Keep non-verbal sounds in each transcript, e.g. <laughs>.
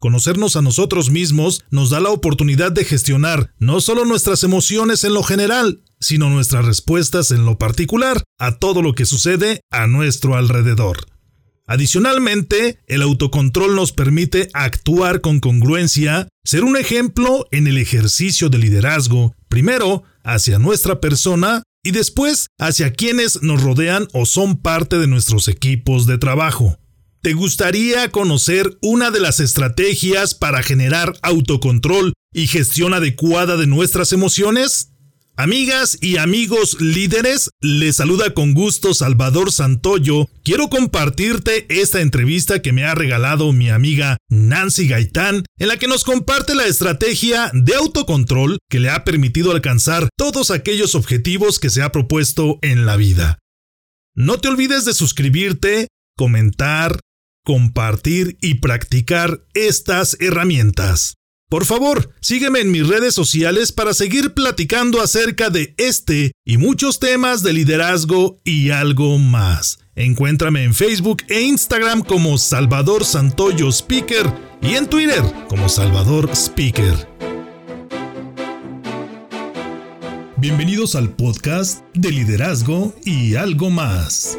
Conocernos a nosotros mismos nos da la oportunidad de gestionar no solo nuestras emociones en lo general, sino nuestras respuestas en lo particular a todo lo que sucede a nuestro alrededor. Adicionalmente, el autocontrol nos permite actuar con congruencia, ser un ejemplo en el ejercicio de liderazgo, primero hacia nuestra persona y después hacia quienes nos rodean o son parte de nuestros equipos de trabajo. ¿Te gustaría conocer una de las estrategias para generar autocontrol y gestión adecuada de nuestras emociones? Amigas y amigos líderes, les saluda con gusto Salvador Santoyo. Quiero compartirte esta entrevista que me ha regalado mi amiga Nancy Gaitán, en la que nos comparte la estrategia de autocontrol que le ha permitido alcanzar todos aquellos objetivos que se ha propuesto en la vida. No te olvides de suscribirte, comentar, compartir y practicar estas herramientas. Por favor, sígueme en mis redes sociales para seguir platicando acerca de este y muchos temas de liderazgo y algo más. Encuéntrame en Facebook e Instagram como Salvador Santoyo Speaker y en Twitter como Salvador Speaker. Bienvenidos al podcast de liderazgo y algo más.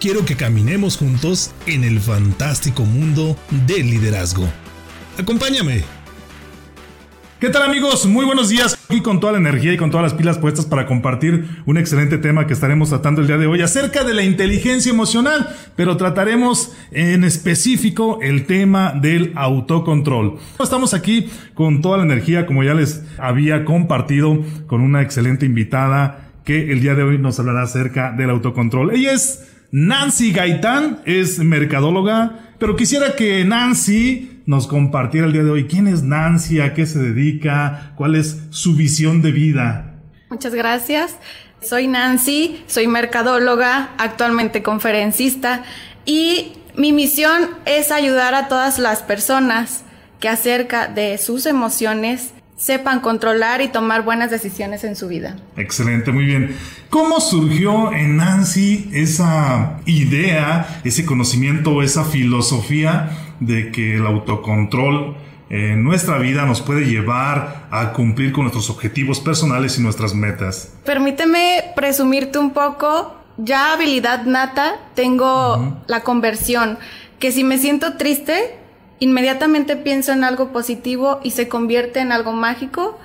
quiero que caminemos juntos en el fantástico mundo del liderazgo. Acompáñame. ¿Qué tal amigos? Muy buenos días. Aquí con toda la energía y con todas las pilas puestas para compartir un excelente tema que estaremos tratando el día de hoy acerca de la inteligencia emocional, pero trataremos en específico el tema del autocontrol. Estamos aquí con toda la energía, como ya les había compartido, con una excelente invitada que el día de hoy nos hablará acerca del autocontrol. Ella es Nancy Gaitán es mercadóloga, pero quisiera que Nancy nos compartiera el día de hoy quién es Nancy, a qué se dedica, cuál es su visión de vida. Muchas gracias. Soy Nancy, soy mercadóloga, actualmente conferencista y mi misión es ayudar a todas las personas que acerca de sus emociones sepan controlar y tomar buenas decisiones en su vida. Excelente, muy bien. ¿Cómo surgió en Nancy esa idea, ese conocimiento, esa filosofía de que el autocontrol en nuestra vida nos puede llevar a cumplir con nuestros objetivos personales y nuestras metas? Permíteme presumirte un poco. Ya habilidad nata, tengo la conversión, que si me siento triste, inmediatamente pienso en algo positivo y se convierte en algo mágico.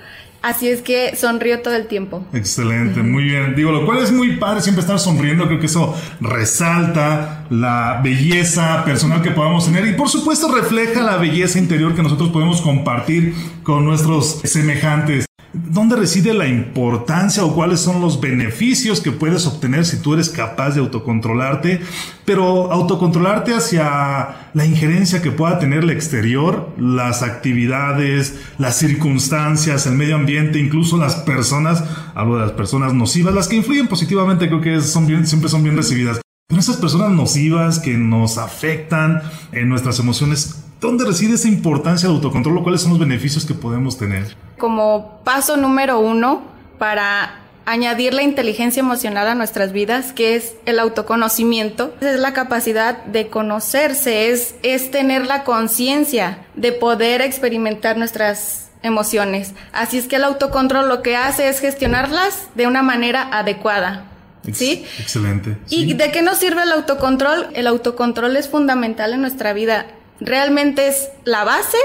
Así es que sonrío todo el tiempo. Excelente, muy bien. Digo, lo cual es muy padre siempre estar sonriendo. Creo que eso resalta la belleza personal que podamos tener y por supuesto refleja la belleza interior que nosotros podemos compartir con nuestros semejantes. ¿Dónde reside la importancia o cuáles son los beneficios que puedes obtener si tú eres capaz de autocontrolarte? Pero autocontrolarte hacia la injerencia que pueda tener el exterior, las actividades, las circunstancias, el medio ambiente, incluso las personas, hablo de las personas nocivas, las que influyen positivamente, creo que son siempre son bien recibidas. Pero esas personas nocivas que nos afectan en nuestras emociones, ¿Dónde reside esa importancia del autocontrol? ¿Cuáles son los beneficios que podemos tener? Como paso número uno para añadir la inteligencia emocional a nuestras vidas, que es el autoconocimiento. Es la capacidad de conocerse, es, es tener la conciencia de poder experimentar nuestras emociones. Así es que el autocontrol lo que hace es gestionarlas de una manera adecuada. ¿Sí? Excelente. ¿Y de qué nos sirve el autocontrol? El autocontrol es fundamental en nuestra vida realmente es la base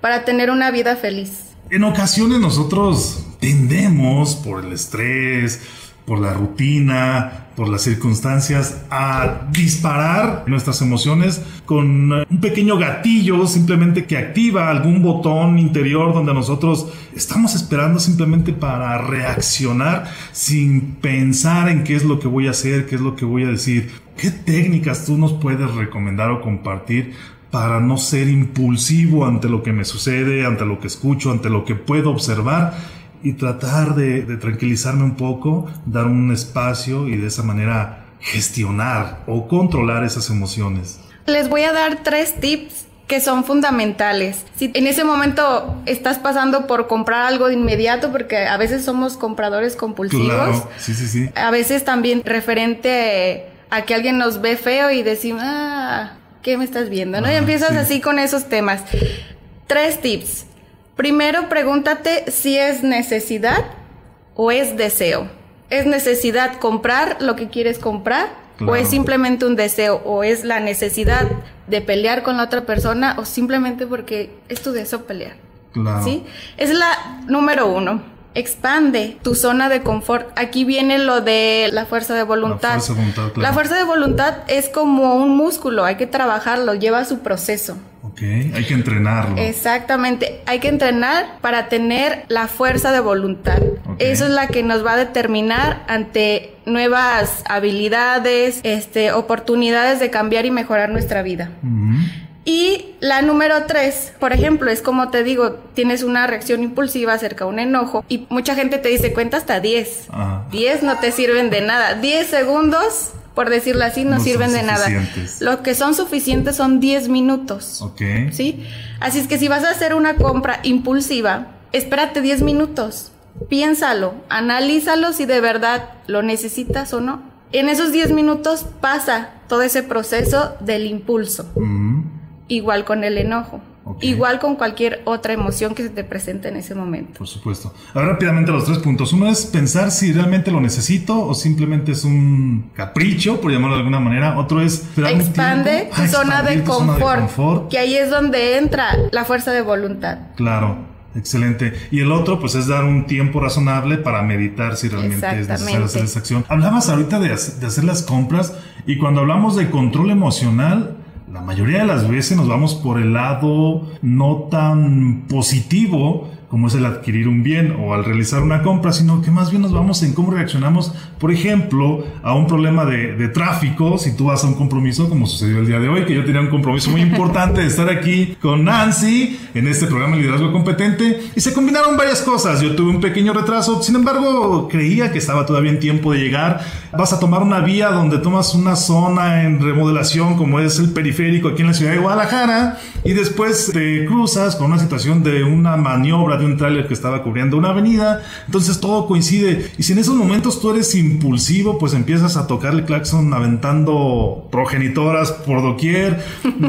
para tener una vida feliz. En ocasiones nosotros tendemos por el estrés, por la rutina, por las circunstancias, a disparar nuestras emociones con un pequeño gatillo simplemente que activa algún botón interior donde nosotros estamos esperando simplemente para reaccionar sin pensar en qué es lo que voy a hacer, qué es lo que voy a decir. ¿Qué técnicas tú nos puedes recomendar o compartir para no ser impulsivo ante lo que me sucede, ante lo que escucho, ante lo que puedo observar y tratar de, tranquilizarme un poco, dar un espacio y de esa manera gestionar o controlar esas emociones. Les voy a dar tres tips que son fundamentales. Si en ese momento estás pasando por comprar algo de inmediato, porque a veces somos compradores compulsivos, sí, sí, sí. a veces también referente a que alguien nos ve feo y decimos, ah, ¿qué me estás viendo? ¿no? y empiezas así con esos temas. Tres tips. Primero pregúntate si es necesidad o es deseo. ¿Es necesidad comprar lo que quieres comprar? ¿O es simplemente un deseo? ¿O es la necesidad de pelear con la otra persona? ¿O simplemente porque es tu deseo pelear? Claro. ¿Sí? Es la número uno. Expande tu zona de confort. Aquí viene lo de la fuerza de voluntad. La fuerza de voluntad, claro. la fuerza de voluntad es como un músculo, hay que trabajarlo, lleva su proceso. Ok, hay que entrenarlo. Exactamente, hay que entrenar para tener la fuerza de voluntad. Eso es la que nos va a determinar ante nuevas habilidades, este, oportunidades de cambiar y mejorar nuestra vida. Y la número tres, por ejemplo, es como te digo, tienes una reacción impulsiva acerca de un enojo y mucha gente te dice cuenta hasta 10. 10 no te sirven de nada. 10 segundos por decirlo así, no, sirven de nada. Lo que son suficientes son 10 minutos. Ok. ¿Sí? Así es que si vas a hacer una compra impulsiva, espérate 10 minutos. Piénsalo, analízalo si de verdad lo necesitas o no. En esos 10 minutos pasa todo ese proceso del impulso. Igual con el enojo. Igual con cualquier otra emoción que se te presente en ese momento. Por supuesto. Ahora rápidamente los tres puntos. Uno es pensar si realmente lo necesito o simplemente es un capricho, por llamarlo de alguna manera. Otro es... Expande tu, zona, de confort, Que ahí es donde entra la fuerza de voluntad. Claro. Excelente. Y el otro, pues, es dar un tiempo razonable para meditar si realmente es necesario hacer esa acción. Hablabas ahorita de, de hacer las compras y cuando hablamos de control emocional, la mayoría de las veces nos vamos por el lado no tan positivo como es el adquirir un bien o al realizar una compra, sino que más bien nos vamos en cómo reaccionamos, por ejemplo, a un problema de, tráfico, si tú vas a un compromiso, como sucedió el día de hoy, que yo tenía un compromiso muy importante de estar aquí con Nancy en este programa de liderazgo competente, y se combinaron varias cosas, yo tuve un pequeño retraso, sin embargo, creía que estaba todavía en tiempo de llegar, vas a tomar una vía donde tomas una zona en remodelación como es el periférico aquí en la ciudad de Guadalajara, y después te cruzas con una situación de una maniobra, de un tráiler que estaba cubriendo una avenida, entonces todo coincide. Y si en esos momentos tú eres impulsivo, pues empiezas a tocar el claxon aventando progenitoras por doquier,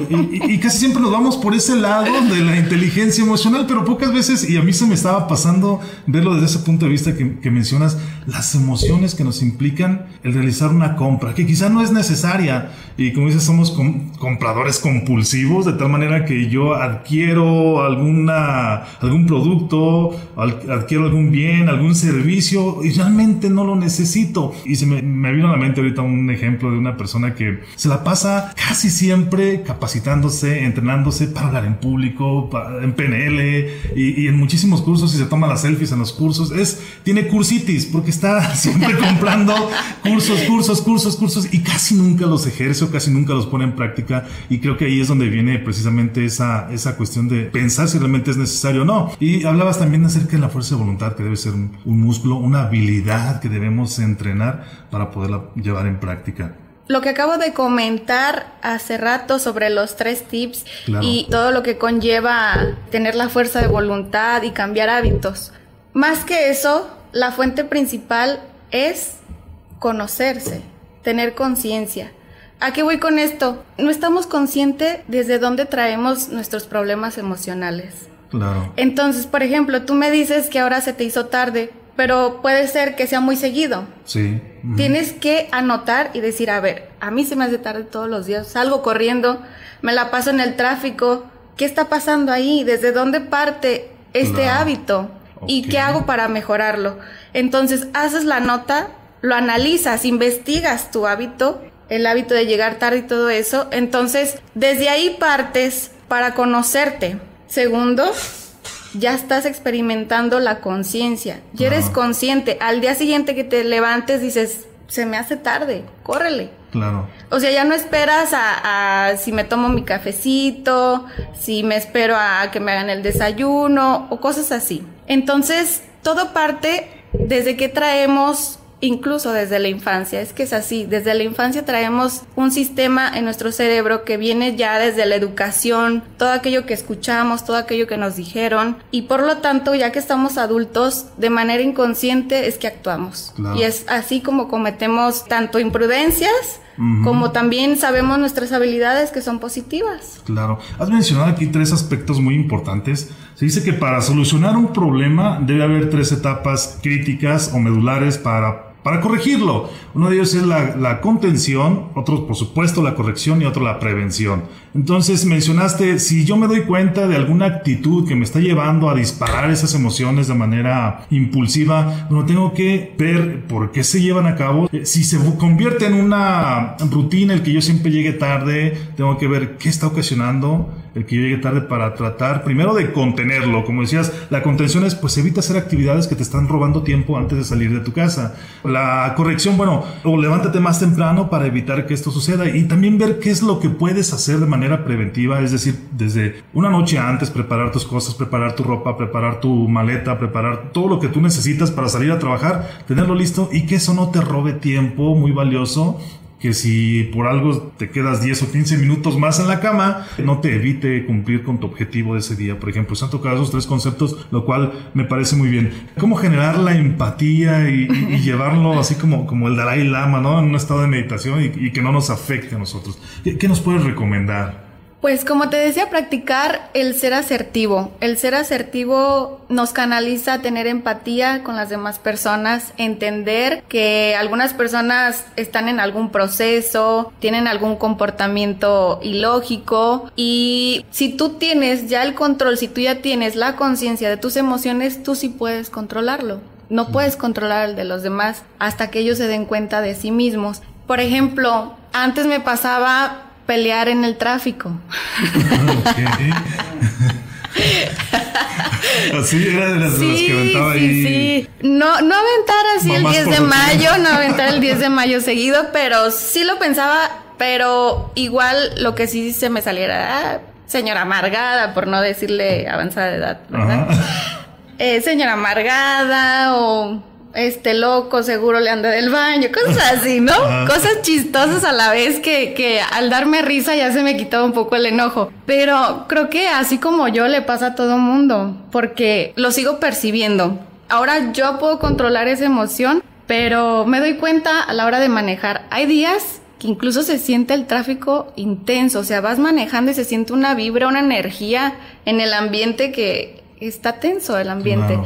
y, casi siempre nos vamos por ese lado de la inteligencia emocional, pero pocas veces, y a mí se me estaba pasando verlo desde ese punto de vista que, que mencionas, las emociones que nos implican el realizar una compra, que quizá no es necesaria, y como dices, somos compradores compulsivos, de tal manera que yo adquiero alguna, algún producto, adquiero algún bien, algún servicio y realmente no lo necesito. Y se me, vino a la mente ahorita un ejemplo de una persona que se la pasa casi siempre capacitándose, entrenándose para hablar en público, en PNL y, en muchísimos cursos y se toma las selfies en los cursos. Es, tiene cursitis porque está <laughs> siempre comprando cursos, cursos, cursos, cursos y casi nunca los ejerce o casi nunca los pone en práctica. Y creo que ahí es donde viene precisamente esa, esa cuestión de pensar si realmente es necesario o no. Y hablabas también acerca de la fuerza de voluntad, que debe ser un, músculo, una habilidad que debemos entrenar para poderla llevar en práctica. Lo que acabo de comentar hace rato sobre los tres tips y todo lo que conlleva tener la fuerza de voluntad y cambiar hábitos. Más que eso, la fuente principal es conocerse, tener conciencia. ¿A qué voy con esto? No estamos conscientes desde dónde traemos nuestros problemas emocionales. Entonces, por ejemplo, tú me dices que ahora se te hizo tarde, pero puede ser que sea muy seguido. Sí. Tienes que anotar y decir, a ver, a mí se me hace tarde todos los días, salgo corriendo, me la paso en el tráfico, ¿qué está pasando ahí? ¿Desde dónde parte este hábito? ¿Y qué hago para mejorarlo? Entonces, haces la nota lo analizas, investigas tu hábito, el hábito de llegar tarde y todo eso, entonces desde ahí partes para conocerte. Segundo, ya estás experimentando la conciencia, ya eres consciente. Al día siguiente que te levantes dices, se me hace tarde, córrele. Claro. O sea, ya no esperas a, a, si me tomo mi cafecito, si me espero a que me hagan el desayuno o cosas así. Entonces, todo parte desde que traemos incluso desde la infancia. Es que es así, desde la infancia traemos un sistema en nuestro cerebro que viene ya desde la educación, todo aquello que escuchamos, todo aquello que nos dijeron y por lo tanto ya que estamos adultos, de manera inconsciente es que actuamos. Y es así como cometemos tanto imprudencias, como también sabemos nuestras habilidades que son positivas. Claro. Has mencionado aquí tres aspectos muy importantes. Se dice que para solucionar un problema debe haber tres etapas críticas o medulares para para corregirlo. Uno de ellos es la, contención, otro por supuesto la corrección y otro la prevención. Entonces mencionaste, si yo me doy cuenta de alguna actitud que me está llevando a disparar esas emociones de manera impulsiva, bueno, tengo que ver por qué se llevan a cabo. Eh, si se convierte en una rutina el que yo siempre llegue tarde, tengo que ver qué está ocasionando el que yo llegue tarde para tratar primero de contenerlo. Como decías, la contención es pues evita hacer actividades que te están robando tiempo antes de salir de tu casa. La corrección, bueno, o levántate más temprano para evitar que esto suceda y también ver qué es lo que puedes hacer de manera preventiva, es decir, desde una noche antes preparar tus cosas, preparar tu ropa, preparar tu maleta, preparar todo lo que tú necesitas para salir a trabajar, tenerlo listo y que eso no te robe tiempo muy valioso que si por algo te quedas 10 o 15 minutos más en la cama, no te evite cumplir con tu objetivo de ese día. Por ejemplo, se han tocado esos tres conceptos, lo cual me parece muy bien. ¿Cómo generar la empatía y, llevarlo así como, como el Dalai Lama, ¿no? En un estado de meditación y, que no nos afecte a nosotros. qué nos puedes recomendar? Pues como te decía, practicar el ser asertivo. El ser asertivo nos canaliza a tener empatía con las demás personas, entender que algunas personas están en algún proceso, tienen algún comportamiento ilógico y si tú tienes ya el control, si tú ya tienes la conciencia de tus emociones, tú sí puedes controlarlo. No puedes controlar el de los demás hasta que ellos se den cuenta de sí mismos. Por ejemplo, antes me pasaba pelear en el tráfico. <laughs> así era de las, que aventaba sí, ahí. Sí. No, no aventar así el 10 de mayo, no aventar el 10 de mayo seguido, pero sí lo pensaba, pero igual lo que sí se me saliera, ah, señora amargada, por no decirle avanzada de edad, ¿verdad? Eh, señora amargada o este loco seguro le anda del baño, cosas <laughs> así, ¿no? Cosas chistosas a la vez que, que al darme risa ya se me quitaba un poco el enojo. Pero creo que así como yo le pasa a todo mundo, porque lo sigo percibiendo. Ahora yo puedo controlar esa emoción, pero me doy cuenta a la hora de manejar. Hay días que incluso se siente el tráfico intenso, o sea, vas manejando y se siente una vibra, una energía en el ambiente que está tenso el ambiente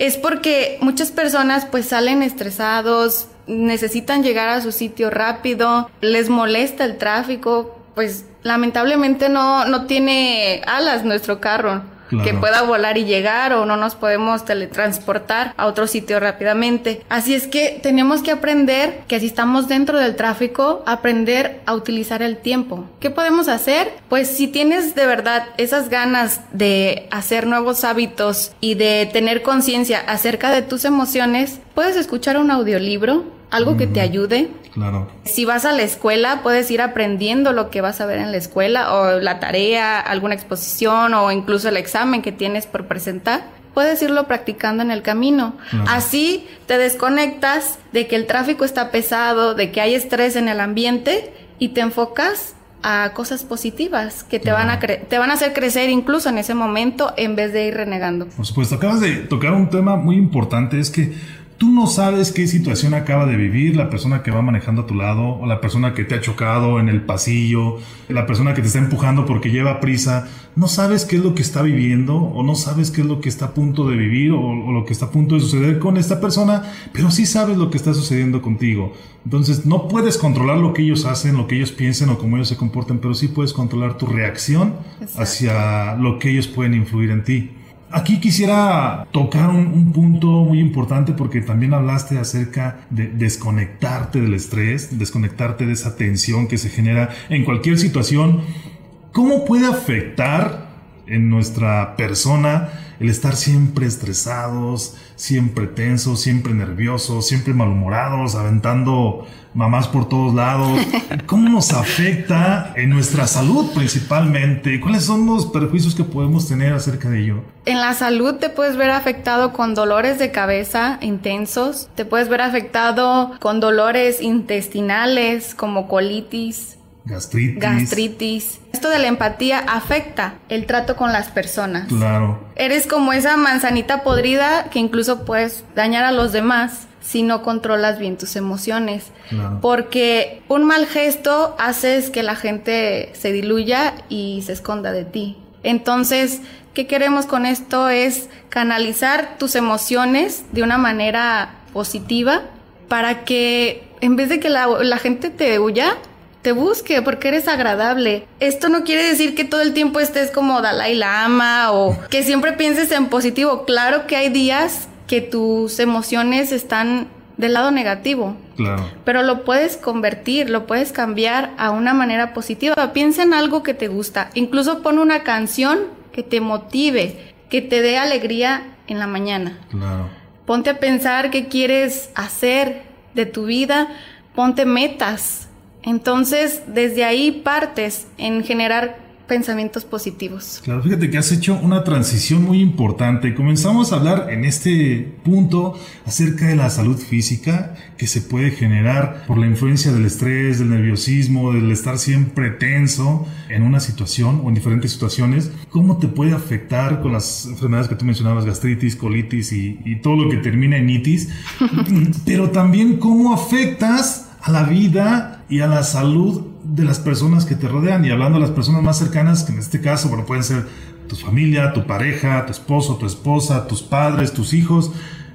es porque muchas personas pues salen estresados, necesitan llegar a su sitio rápido, les molesta el tráfico, pues lamentablemente no, no tiene alas nuestro carro que pueda volar y llegar o no nos podemos teletransportar a otro sitio rápidamente. Así es que tenemos que aprender que si estamos dentro del tráfico, aprender a utilizar el tiempo. ¿Qué podemos hacer? Pues si tienes de verdad esas ganas de hacer nuevos hábitos y de tener conciencia acerca de tus emociones, puedes escuchar un audiolibro, algo que te ayude, Claro. Si vas a la escuela, puedes ir aprendiendo lo que vas a ver en la escuela, o la tarea, alguna exposición, o incluso el examen que tienes por presentar. Puedes irlo practicando en el camino. Así te desconectas de que el tráfico está pesado, de que hay estrés en el ambiente y te enfocas a cosas positivas que te van a te van a hacer crecer incluso en ese momento en vez de ir renegando. Por supuesto, acabas de tocar un tema muy importante, es que Tú no sabes qué situación acaba de vivir la persona que va manejando a tu lado o la persona que te ha chocado en el pasillo, la persona que te está empujando porque lleva prisa. No sabes qué es lo que está viviendo o no sabes qué es lo que está a punto de vivir o, lo que está a punto de suceder con esta persona, pero sí sabes lo que está sucediendo contigo. Entonces no puedes controlar lo que ellos hacen, lo que ellos piensen o cómo ellos se comportan, pero sí puedes controlar tu reacción hacia lo que ellos pueden influir en ti. Aquí quisiera tocar un, punto muy importante porque también hablaste acerca de desconectarte del estrés, desconectarte de esa tensión que se genera en cualquier situación. ¿Cómo puede afectar en nuestra persona el estar siempre estresados, siempre tensos, siempre nerviosos, siempre malhumorados, aventando mamás por todos lados. <laughs> ¿Cómo nos afecta en nuestra salud principalmente? ¿Cuáles son los perjuicios que podemos tener acerca de ello? En la salud te puedes ver afectado con dolores de cabeza intensos, te puedes ver afectado con dolores intestinales como colitis, Gastritis. Gastritis. Esto de la empatía afecta el trato con las personas. Claro. Eres como esa manzanita podrida que incluso puedes dañar a los demás si no controlas bien tus emociones. Claro. Porque un mal gesto hace que la gente se diluya y se esconda de ti. Entonces, ¿qué queremos con esto? Es canalizar tus emociones de una manera positiva para que en vez de que la, la gente te huya, te busque porque eres agradable. Esto no quiere decir que todo el tiempo estés como Dalai Lama o que siempre pienses en positivo. Claro que hay días que tus emociones están del lado negativo. Claro. Pero lo puedes convertir, lo puedes cambiar a una manera positiva. Piensa en algo que te gusta. Incluso pon una canción que te motive, que te dé alegría en la mañana. Claro. Ponte a pensar qué quieres hacer de tu vida. Ponte metas entonces, desde ahí partes en generar pensamientos positivos. Claro, fíjate que has hecho una transición muy importante. Comenzamos a hablar en este punto acerca de la salud física que se puede generar por la influencia del estrés, del nerviosismo, del estar siempre tenso en una situación o en diferentes situaciones. ¿Cómo te puede afectar con las enfermedades que tú mencionabas, gastritis, colitis y, y todo lo que termina en itis? <laughs> Pero también cómo afectas a la vida y a la salud de las personas que te rodean. Y hablando de las personas más cercanas, que en este caso, bueno, pueden ser tu familia, tu pareja, tu esposo, tu esposa, tus padres, tus hijos.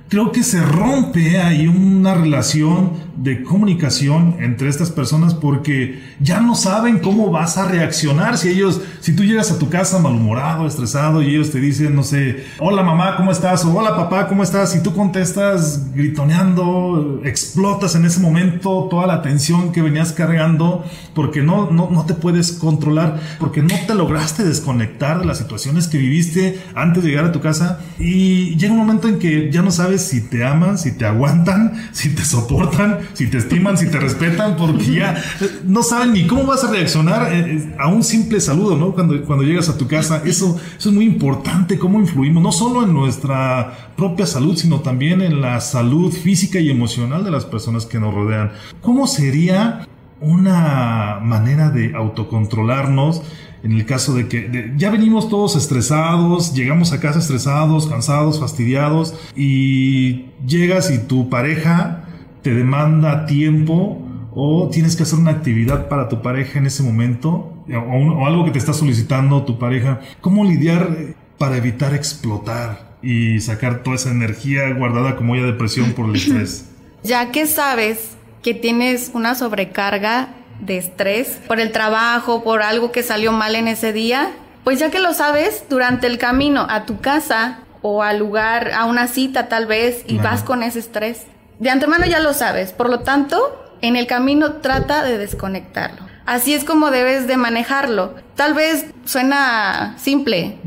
Creo que se rompe ahí una relación de comunicación entre estas personas porque ya no saben cómo vas a reaccionar si ellos, si tú llegas a tu casa malhumorado, estresado y ellos te dicen, no sé, hola mamá, ¿cómo estás? O hola papá, ¿cómo estás? Y tú contestas gritoneando, explotas en ese momento toda la tensión que venías cargando porque no, no, no te puedes controlar, porque no te lograste desconectar de las situaciones que viviste antes de llegar a tu casa y llega un momento en que ya no sabes si te aman, si te aguantan, si te soportan si te estiman, si te respetan, porque ya no saben ni cómo vas a reaccionar eh, eh, a un simple saludo, ¿no? Cuando, cuando llegas a tu casa, eso, eso es muy importante, cómo influimos, no solo en nuestra propia salud, sino también en la salud física y emocional de las personas que nos rodean. ¿Cómo sería una manera de autocontrolarnos? En el caso de que ya venimos todos estresados, llegamos a casa estresados, cansados, fastidiados, y llegas y tu pareja te demanda tiempo o tienes que hacer una actividad para tu pareja en ese momento o, algo que te está solicitando tu pareja. ¿Cómo lidiar para evitar explotar y sacar toda esa energía guardada como ya de presión por el estrés? <laughs> Ya que sabes que tienes una sobrecarga de estrés por el trabajo, por algo que salió mal en ese día, pues ya que lo sabes, durante el camino a tu casa o al lugar, a una cita tal vez, y vas con ese estrés, de antemano ya lo sabes, por lo tanto, en el camino trata de desconectarlo. Así es como debes de manejarlo. Tal vez suena simple.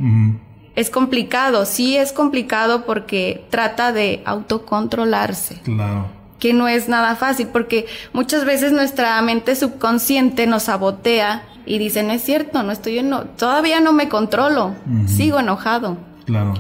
Es complicado, sí es complicado porque trata de autocontrolarse. Claro. Que no es nada fácil porque muchas veces nuestra mente subconsciente nos sabotea y dice, no es cierto, no estoy en... todavía no me controlo, sigo enojado.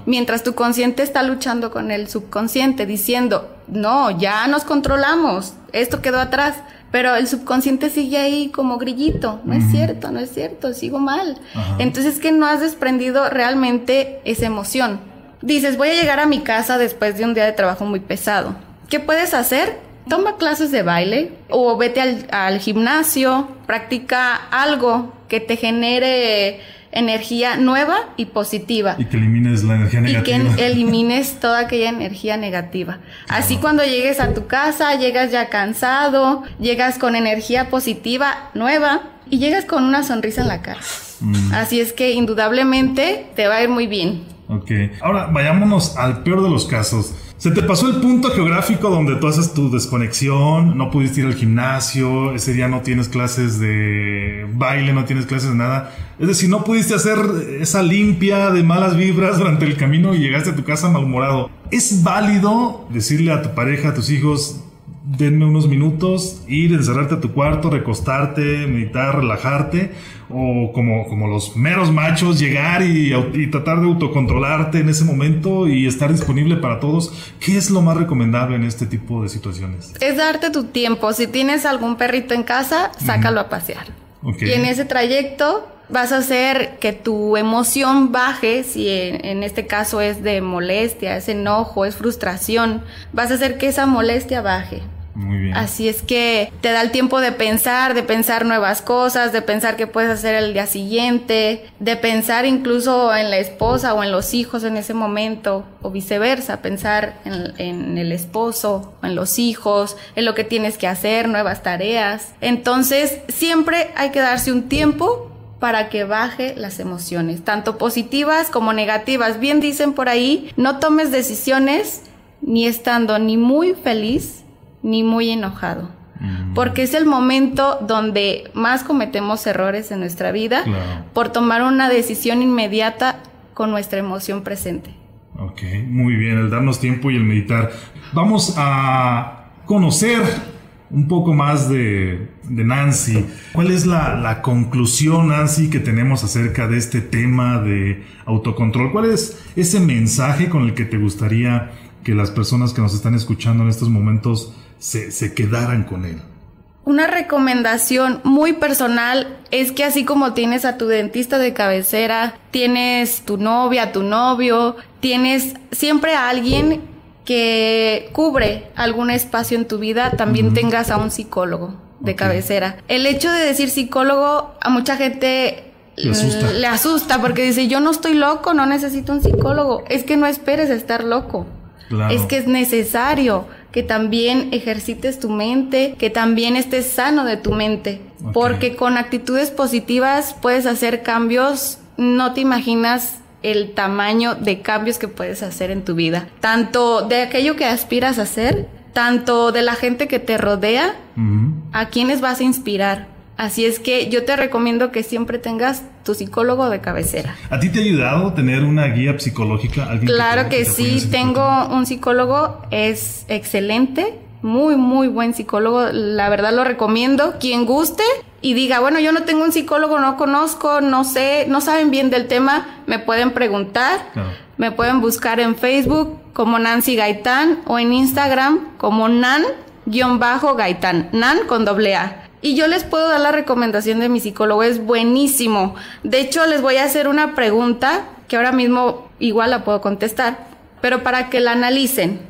Mientras tu consciente está luchando con el subconsciente diciendo, no, ya nos controlamos, esto quedó atrás. Pero el subconsciente sigue ahí como grillito. No es cierto, no es cierto, sigo mal. Entonces es que no has desprendido realmente esa emoción. Dices, voy a llegar a mi casa después de un día de trabajo muy pesado. ¿Qué puedes hacer? Toma clases de baile o vete al, al gimnasio, practica algo que te genere energía nueva y positiva. Y que elimines la energía negativa. Y que elimines toda aquella energía negativa. Así cuando llegues a tu casa, llegas ya cansado, llegas con energía positiva nueva y llegas con una sonrisa en la cara. Mm. Así es que indudablemente te va a ir muy bien. Ok. Ahora vayámonos al peor de los casos. Se te pasó el punto geográfico donde tú haces tu desconexión, no pudiste ir al gimnasio, ese día no tienes clases de baile, no tienes clases de nada. Es decir, no pudiste hacer esa limpia de malas vibras durante el camino y llegaste a tu casa malhumorado. ¿Es válido decirle a tu pareja, a tus hijos, denme unos minutos, ir, encerrarte a tu cuarto, recostarte, meditar, relajarte, o como, como los meros machos, llegar y, tratar de autocontrolarte en ese momento y estar disponible para todos. ¿Qué es lo más recomendable en este tipo de situaciones? Es darte tu tiempo. Si tienes algún perrito en casa, sácalo a pasear. Y en ese trayecto vas a hacer que tu emoción baje, si en, este caso es de molestia, es enojo, es frustración, vas a hacer que esa molestia baje. Así es que te da el tiempo de pensar, de pensar nuevas cosas, de pensar qué puedes hacer el día siguiente, de pensar incluso en la esposa o en los hijos en ese momento, o viceversa, pensar en, en el esposo, en los hijos, en lo que tienes que hacer, nuevas tareas. Entonces, siempre hay que darse un tiempo para que baje las emociones, tanto positivas como negativas. Bien dicen por ahí, no tomes decisiones ni estando ni muy feliz ni muy enojado. Mm. Porque es el momento donde más cometemos errores en nuestra vida por tomar una decisión inmediata con nuestra emoción presente. Ok, muy bien, el darnos tiempo y el meditar. Vamos a conocer un poco más de, Nancy. ¿Cuál es la, la, conclusión, Nancy, que tenemos acerca de este tema de autocontrol? ¿Cuál es ese mensaje con el que te gustaría que las personas que nos están escuchando en estos momentos se, quedaran con él. Una recomendación muy personal es que así como tienes a tu dentista de cabecera, tienes tu novia, tu novio, tienes siempre a alguien que cubre algún espacio en tu vida, también tengas a un psicólogo de cabecera. El hecho de decir psicólogo a mucha gente le asusta. le asusta. porque dice, yo no estoy loco, no necesito un psicólogo. Es que no esperes estar loco. Es que es necesario que también ejercites tu mente, que también estés sano de tu mente, porque con actitudes positivas puedes hacer cambios, no te imaginas el tamaño de cambios que puedes hacer en tu vida, tanto de aquello que aspiras a hacer, tanto de la gente que te rodea, a quienes vas a inspirar. Así es que yo te recomiendo que siempre tengas tu psicólogo de cabecera. ¿A ti te ha ayudado tener una guía psicológica? claro que, sí, tengo un psicólogo, es excelente, muy, muy buen psicólogo, la verdad lo recomiendo. Quien guste y diga, bueno, yo no tengo un psicólogo, no conozco, no sé, no saben bien del tema, me pueden preguntar, me pueden buscar en Facebook como Nancy Gaitán o en Instagram como Nan-Gaitán, Nan con doble A. Y yo les puedo dar la recomendación de mi psicólogo, es buenísimo. De hecho, les voy a hacer una pregunta que ahora mismo igual la puedo contestar, pero para que la analicen.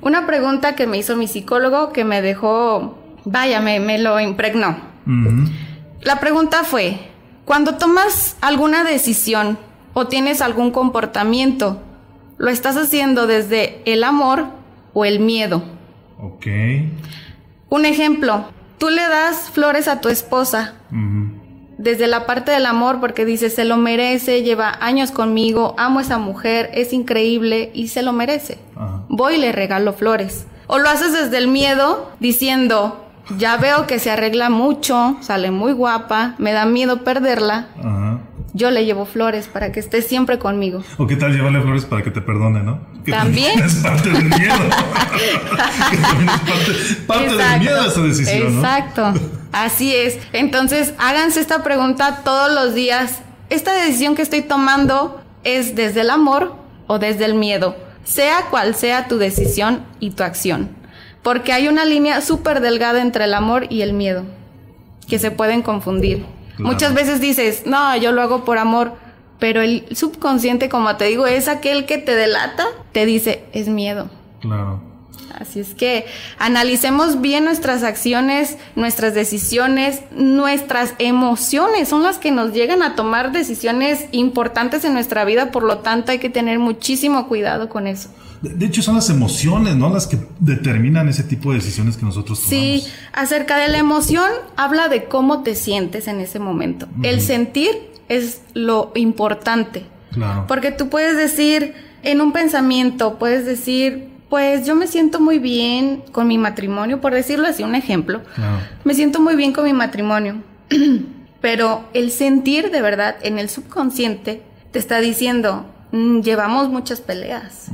Una pregunta que me hizo mi psicólogo que me dejó, vaya, me, lo impregnó. La pregunta fue, cuando tomas alguna decisión o tienes algún comportamiento, ¿lo estás haciendo desde el amor o el miedo? Ok. Un ejemplo, Tú le das flores a tu esposa. Desde la parte del amor, porque dices, se lo merece, lleva años conmigo, amo a esa mujer, es increíble y se lo merece. Voy y le regalo flores. O lo haces desde el miedo, diciendo, ya veo que se arregla mucho, sale muy guapa, me da miedo perderla. Ajá yo le llevo flores para que esté siempre conmigo. ¿O qué tal llevarle flores para que te perdone, no? también. <laughs> Es parte del miedo. <laughs> también es parte, del miedo esa decisión, Exacto. Así es. Entonces, háganse esta pregunta todos los días. ¿Esta decisión que estoy tomando es desde el amor o desde el miedo? Sea cual sea tu decisión y tu acción. Porque hay una línea súper delgada entre el amor y el miedo, que se pueden confundir. Muchas veces dices, no, yo lo hago por amor, pero el subconsciente, como te digo, es aquel que te delata, te dice, es miedo. Claro. Así es que analicemos bien nuestras acciones, nuestras decisiones, nuestras emociones, son las que nos llegan a tomar decisiones importantes en nuestra vida, por lo tanto hay que tener muchísimo cuidado con eso. De, hecho, son las emociones, ¿no? Las que determinan ese tipo de decisiones que nosotros tomamos. Sí, acerca de la emoción, habla de cómo te sientes en ese momento. El sentir es lo importante. Claro. Porque tú puedes decir, en un pensamiento, puedes decir, pues yo me siento muy bien con mi matrimonio, por decirlo así, un ejemplo. Me siento muy bien con mi matrimonio. <clears throat> Pero el sentir de verdad en el subconsciente te está diciendo, mm, llevamos muchas peleas.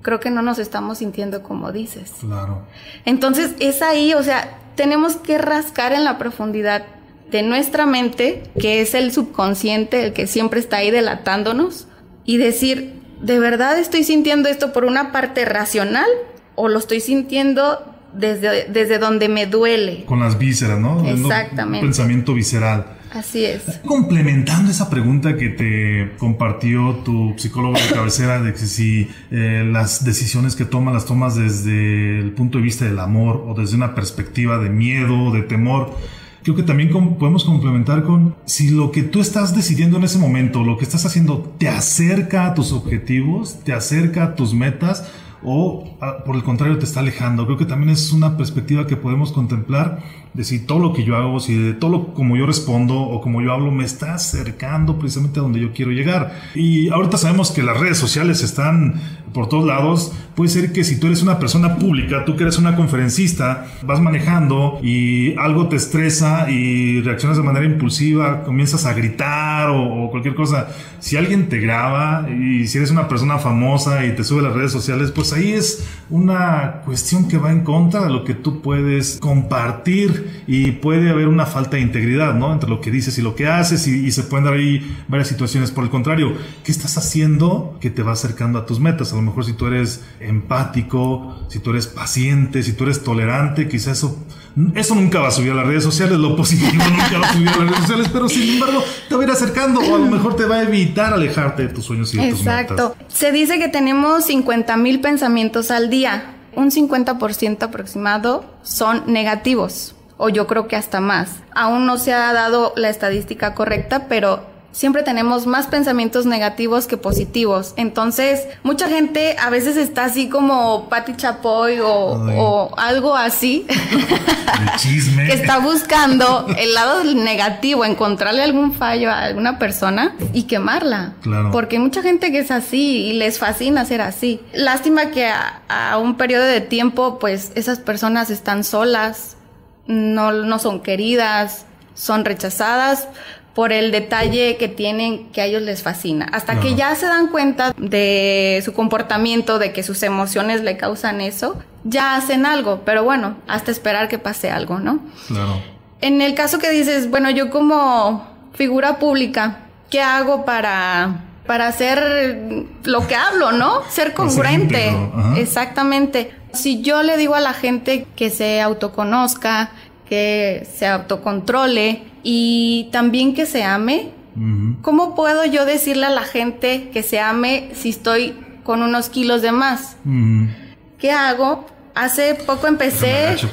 Creo que no nos estamos sintiendo como dices. Claro. Entonces es ahí, o sea, tenemos que rascar en la profundidad de nuestra mente, que es el subconsciente, el que siempre está ahí delatándonos, y decir, ¿de verdad estoy sintiendo esto por una parte racional o lo estoy sintiendo desde, desde donde me duele? Con las vísceras, ¿no? Exactamente. Un pensamiento visceral. Así es. Complementando esa pregunta que te compartió tu psicólogo de cabecera de que si eh, las decisiones que tomas las tomas desde el punto de vista del amor o desde una perspectiva de miedo, de temor, creo que también podemos complementar con si lo que tú estás decidiendo en ese momento, lo que estás haciendo, te acerca a tus objetivos, te acerca a tus metas o por el contrario te está alejando. Creo que también es una perspectiva que podemos contemplar de si todo lo que yo hago, si de todo lo como yo respondo o como yo hablo me está acercando precisamente a donde yo quiero llegar. Y ahorita sabemos que las redes sociales están por todos lados. Puede ser que si tú eres una persona pública, tú que eres una conferencista, vas manejando y algo te estresa y reaccionas de manera impulsiva, comienzas a gritar o, cualquier cosa. Si alguien te graba y si eres una persona famosa y te sube a las redes sociales, pues ahí es una cuestión que va en contra de lo que tú puedes compartir y puede haber una falta de integridad, ¿no? Entre lo que dices y lo que haces y, se pueden dar ahí varias situaciones. Por el contrario, ¿qué estás haciendo que te va acercando a tus metas? Lo mejor si tú eres empático, si tú eres paciente, si tú eres tolerante, quizás eso, eso nunca va a subir a las redes sociales, lo positivo <laughs> nunca va a subir a las redes sociales, pero sin embargo te va a ir acercando o a lo mejor te va a evitar alejarte de tus sueños y de tus metas. Exacto. Se dice que tenemos 50 mil pensamientos al día. Un 50% aproximado son negativos o yo creo que hasta más. Aún no se ha dado la estadística correcta, pero siempre tenemos más pensamientos negativos que positivos. Entonces, mucha gente a veces está así como Patti Chapoy o, algo así. <laughs> chisme. que está buscando el lado negativo, encontrarle algún fallo a alguna persona y quemarla. Claro. Porque hay mucha gente que es así y les fascina ser así. Lástima que a un periodo de tiempo, pues esas personas están solas no, no son queridas, son rechazadas por el detalle que tienen que a ellos les fascina. Hasta que ya se dan cuenta de su comportamiento, de que sus emociones le causan eso, ya hacen algo, pero bueno, hasta esperar que pase algo, ¿no? Claro. En el caso que dices, bueno, yo como figura pública, ¿qué hago para para hacer lo que hablo, ¿no? Ser congruente. Exactamente. Si yo le digo a la gente que se autoconozca, que se autocontrole y también que se ame, ¿cómo puedo yo decirle a la gente que se ame si estoy con unos kilos de más? ¿Qué hago? Hace poco empecé... <laughs>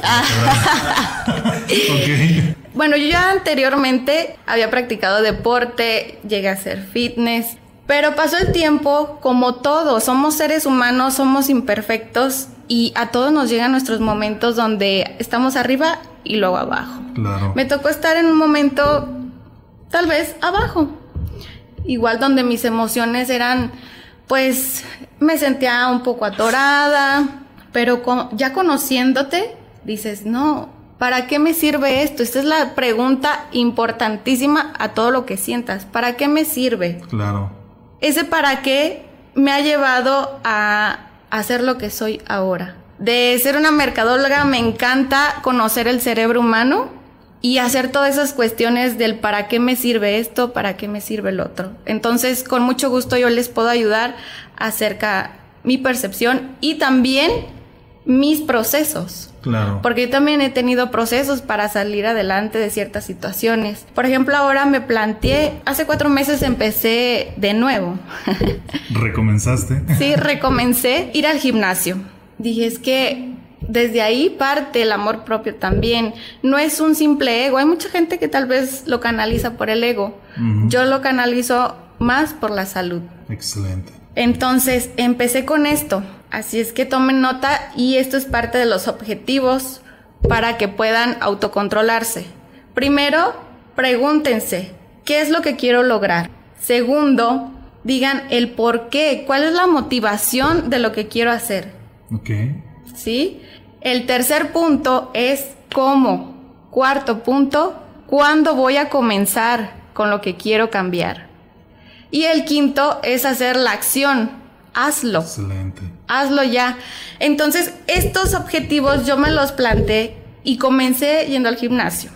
Bueno, yo ya anteriormente había practicado deporte, llegué a hacer fitness, pero pasó el tiempo, como todo, somos seres humanos, somos imperfectos y a todos nos llegan nuestros momentos donde estamos arriba y luego abajo. Claro. Me tocó estar en un momento tal vez abajo. Igual donde mis emociones eran, pues me sentía un poco atorada, pero ya conociéndote, dices, no, ¿para qué me sirve esto? Esta es la pregunta importantísima a todo lo que sientas. ¿Para qué me sirve? Claro. Ese para qué me ha llevado a hacer lo que soy ahora. De ser una mercadóloga me encanta conocer el cerebro humano y hacer todas esas cuestiones del para qué me sirve esto, para qué me sirve el otro. Entonces, con mucho gusto yo les puedo ayudar acerca mi percepción y también mis procesos. Claro. Porque yo también he tenido procesos para salir adelante de ciertas situaciones. Por ejemplo, ahora me planteé, hace cuatro meses empecé de nuevo. <laughs> ¿Recomenzaste? sí, recomencé ir al gimnasio. Dije, es que desde ahí parte el amor propio también. No es un simple ego. Hay mucha gente que tal vez lo canaliza por el ego. Yo lo canalizo más por la salud. Excelente. Entonces, empecé con esto. Así es que tomen nota y esto es parte de los objetivos para que puedan autocontrolarse. Primero, pregúntense, ¿qué es lo que quiero lograr? Segundo, digan el por qué, cuál es la motivación de lo que quiero hacer. Ok. ¿Sí? El tercer punto es cómo. Cuarto punto, cuándo voy a comenzar con lo que quiero cambiar. Y el quinto es hacer la acción. Hazlo. Excelente. Hazlo ya. Entonces, estos objetivos yo me los planté y comencé yendo al gimnasio.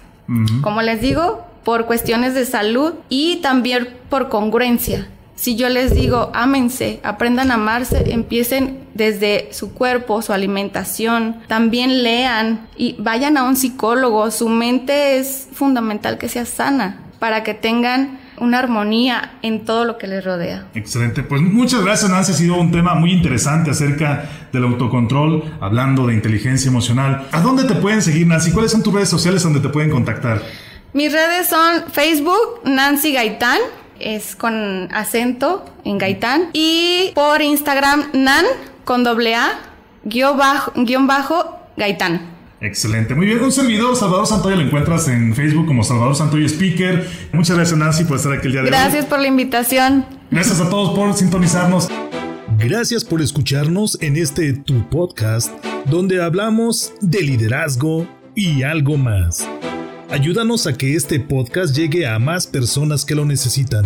Como les digo, por cuestiones de salud y también por congruencia. Si yo les digo, ámense, aprendan a amarse, empiecen desde su cuerpo, su alimentación, también lean y vayan a un psicólogo. Su mente es fundamental que sea sana para que tengan una armonía en todo lo que les rodea. Excelente, pues muchas gracias Nancy, ha sido un tema muy interesante acerca del autocontrol, hablando de inteligencia emocional. ¿A dónde te pueden seguir Nancy? ¿Cuáles son tus redes sociales donde te pueden contactar? Mis redes son Facebook, Nancy Gaitán, es con acento en Gaitán. Y por Instagram, nan con doble A, guion bajo, guion bajo Gaitán. Excelente, muy bien. Un servidor, Salvador Santoyo, lo encuentras en Facebook como Salvador Santoyo Speaker. Muchas gracias, Nancy, por estar aquí el día de hoy. Gracias por la invitación. Gracias a todos por sintonizarnos. Gracias por escucharnos en este Tu Podcast, donde hablamos de liderazgo y algo más. Ayúdanos a que este podcast llegue a más personas que lo necesitan.